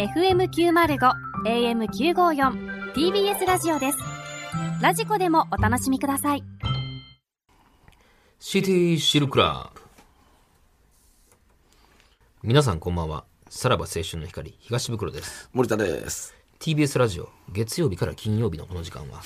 FM905 AM954 TBS ラジオです。ラジコでもお楽しみください。シティシルクラブ。皆さんこんばんは。さらば青春の光東袋です。森田です。TBS ラジオ月曜日から金曜日のこの時間は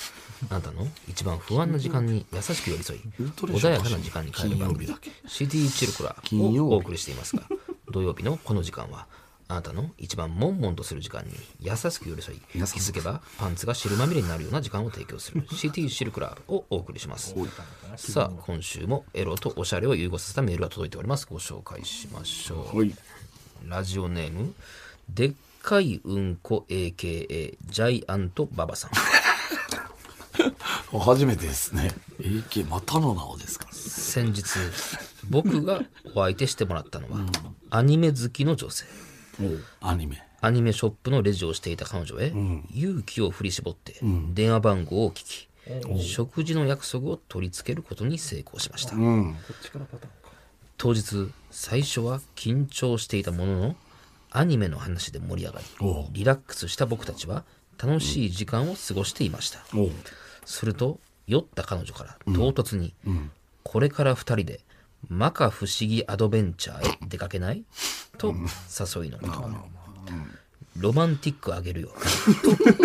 あなたの一番不安な時間に優しく寄り添い穏やかな時間に変える番組シティチルクラをお送りしていますが土曜日のこの時間はあなたの一番悶々とする時間に優しく寄り添い気づけばパンツが汁まみれになるような時間を提供する。シティシルクラブをお送りします。さあ今週もエロとおしゃれを融合させたメールが届いております。ご紹介しましょう。はい。ラジオネームでっかいうんこ AKA ジャイアントババさん。初めてですね。AK またの名をですか。先日僕がお相手してもらったのは、アニメ好きの女性アニメ。アニメショップのレジをしていた彼女へ、勇気を振り絞って電話番号を聞き、食事の約束を取り付けることに成功しました、うん。当日最初は緊張していたもののアニメの話で盛り上がりリラックスした僕たちは楽しい時間を過ごしていました、すると酔った彼女から唐突に、これから二人で摩訶不思議アドベンチャーへ出かけない？と誘いのこと、ロマンティックあげるよ。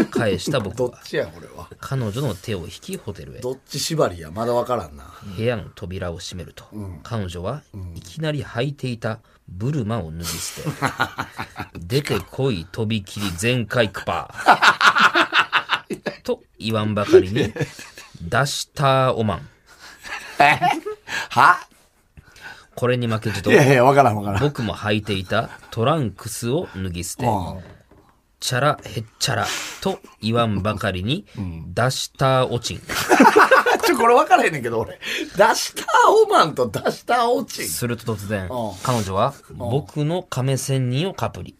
と返した僕は。どっちや、これは？彼女の手を引きホテルへどっち縛りや、まだわからんな。部屋の扉を閉めると、彼女はいきなり履いていたブルマを脱ぎ捨て出てこいとびきり全開クパ。ー と言わんばかりにダシターオマン。は？これに負けじといやいや、わからんわからん。僕も履いていたトランクスを脱ぎ捨てチャラヘッチャラと言わんばかりにダシターオチンちょ、これわからへんねんけど、俺。ダシターオマンとダシターオチン。すると突然うん。彼女は僕の亀仙人をカプリ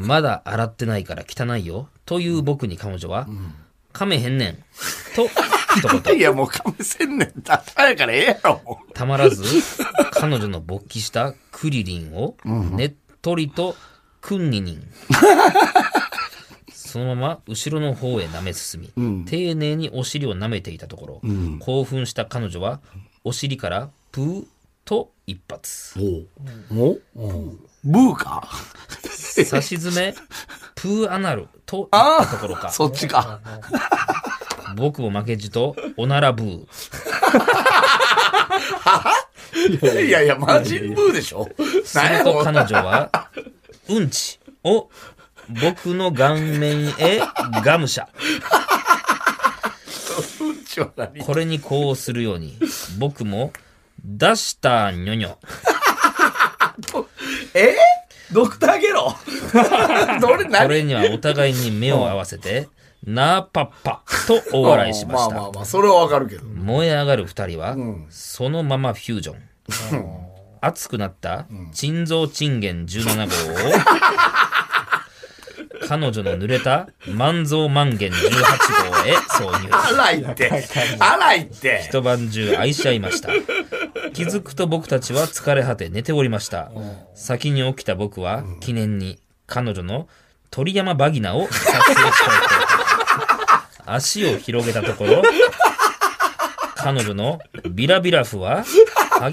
まだ洗ってないから汚いよという僕に彼女は噛めへんねんと一言。いや、もう亀仙年だったやからええやろ、もう。たまらず彼女の勃起したクリリンをねっとりとクンニニンそのまま後ろの方へ舐め進み、丁寧にお尻を舐めていたところ、興奮した彼女はお尻からプーと一発。おおブーか？差し詰めプーアナルと言ったところか。そっちか。僕も負けじとおならブー。いやいや、マジンブーでしょ。すると彼女は、うんちを僕の顔面へガムシャ。うんちは何？これにこうするように、僕も出したにょにょ。え？ドクターゲロ？どれこ何れにはお互いに目を合わせて、なーパッパと大笑いしました。まあまあまあ、それはわかるけど。燃え上がる二人は、そのままフュージョン。熱くなった珍蔵珍元17号を、彼女の濡れた万蔵万元18号へ挿入。荒いって。荒いって。一晩中愛し合いました。気づくと僕たちは疲れ果て寝ておりました。先に起きた僕は記念に彼女の鳥山バギナを撮影したいと足を広げたところ、彼女のビラビラフは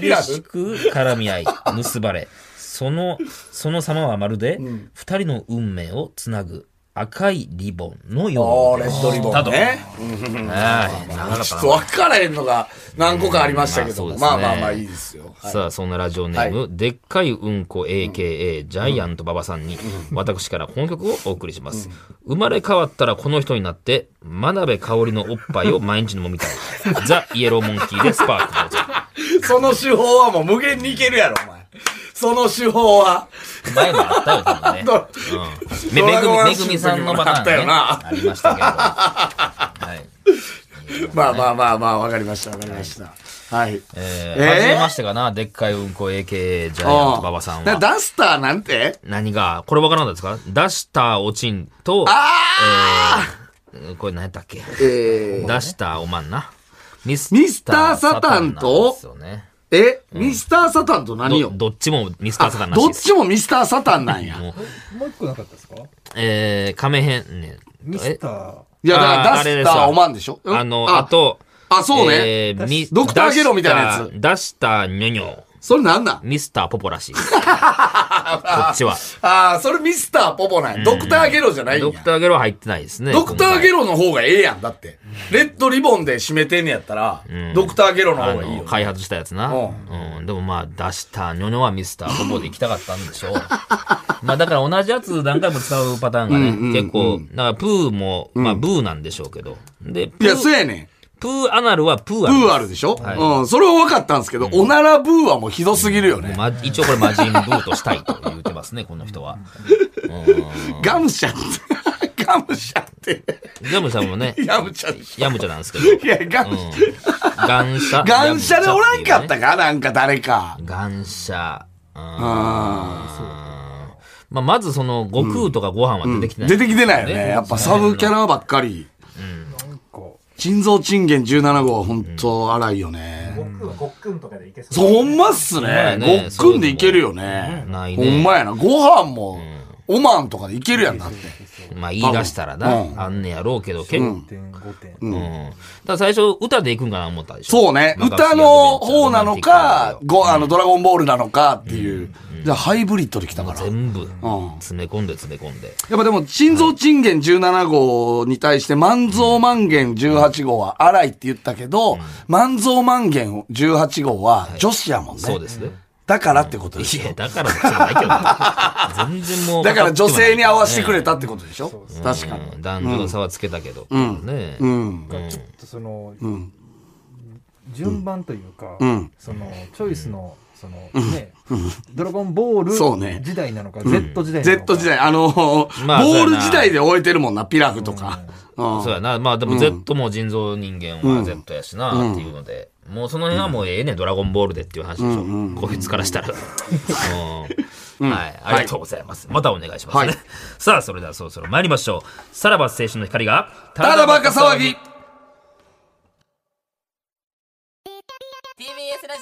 激しく絡み合い、結ばれ、その、その様はまるで二人の運命をつなぐ赤いリボンのようでおーレッドリボ。ンね。ちょっと分からへんのが何個かありましたけどまあまあまあまあいいですよ。はいさあ、そんなラジオネーム、でっかいうんこ AKA ジャイアント馬場さんに、私からこの曲をお送りします。生まれ変わったらこの人になって、真鍋香りのおっぱいを毎日飲みたい。ザ・イエローモンキーでスパーク。その手法はもう無限にいけるやろ、お前。その手法は。前もあったよ、多分ね。どう？ん。め、めぐみ、めぐみさんのパターンあったよね。なありましたけど。はい。まあまあまあまあ、わかりました、わかりました。はい。えー、えーはじめましてかな、でっかいうんこ AKA ジャイアント馬場さんなは。ダスターなんて？何が、これわからなかったですか？ダシターおちんと、あえーこれ何やったっけ？ーえーダシターおまんな。ミスミスターサタンとですよね。えミスターサタンと何よ？どどっちもミスターサタンらしいです。どっちもミスターサタンなんや。もうもう一個なかったですか？えー、亀編ね。ミスター。いや、だからあーダスターあれですわオマンでしょ？あの、あ、と、あ、そうね。えーミドクターゲロみたいなやつダシタニョニョ。それなんなん？ミスターポポらしいです。こっちは。ああ、それミスターポポなんや。ドクターゲロじゃないんやドクターゲロは入ってないですね。ドクターゲロロの方がええやん、だって。レッドリボンで締めてんねやったら、ドクターゲロのあ方がいい。開発したやつな。ううん。でもまあ、出したニョニョはミスターポポで行きたかったんでしょう。まあだから同じやつ何回も使うパターンがね、結構、だからプーも、まあブーなんでしょうけど。で、プいや、そうー、やねん。プーアナルはプーブアナル。ーあるでしょ、はいうん。それは分かったんですけど、おならブーはもうひどすぎるよね。ま、一応これ魔人ブーとしたいと言ってますね、この人は。ガムシャって。ガムシャって。ジャムさんもね、ヤムチャでしヤムチャなんですけど。ょ。いや、ガム、ガンシャ。ガンシャでおらんかったか？かなんか誰か。ガンシャ。うんあまあ、まずその、悟空とかご飯は出てきてない。出てきてないよね。やっぱサブキャラばっかり。こ心臓賃元17号は本当荒いよね。う、ごっくんとかでいけそう、ほんまっすね。ねごっくんでいけるよね。ほんまやな。ご飯も、オマンとかでいけるやんだって。まあ、言い出したらな、うんあんねやろうけど、結構、点、5点。うん。だから最初、歌で行くんかな思ったでしょ。そうね。まあ歌の方なのか、ご、あの、ドラゴンボールなのかっていう。じゃあ、ハイブリッドできたから。やっ全部、ん詰め込んで詰め込んで。ぱでも、心臓賃元17号に対して、万蔵万元18号は荒いって言ったけど、万蔵万元18号は女子やもんね。そうですね。だからってことでいしょや、。だからじゃないけど。全然もう。だから女性に合わせてくれれたってことでしょ確かに。男女の差はつけたけど。んねうん。ちょっとその、ん順番というか、んその、チョイスの、その、ね、ドラゴンボーそうねル時代なのか、Z 時代なのか。Z 時代、あのーまあボール時代で終えてるもんな、ピラフとか。うんそうやな。まあでも Z も人造人間は Z やしな、っていうので。もうその辺はもうええねん、ドラゴンボールでっていう話でしょ。こいつからしたら。うんはい。ありがとうございます。またお願いしますね。はい さあ、それではそろそろ参りましょう。さらば青春の光が、たただバカ騒ぎ